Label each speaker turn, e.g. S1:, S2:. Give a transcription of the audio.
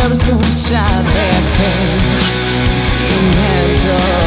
S1: cierto saber que te invento.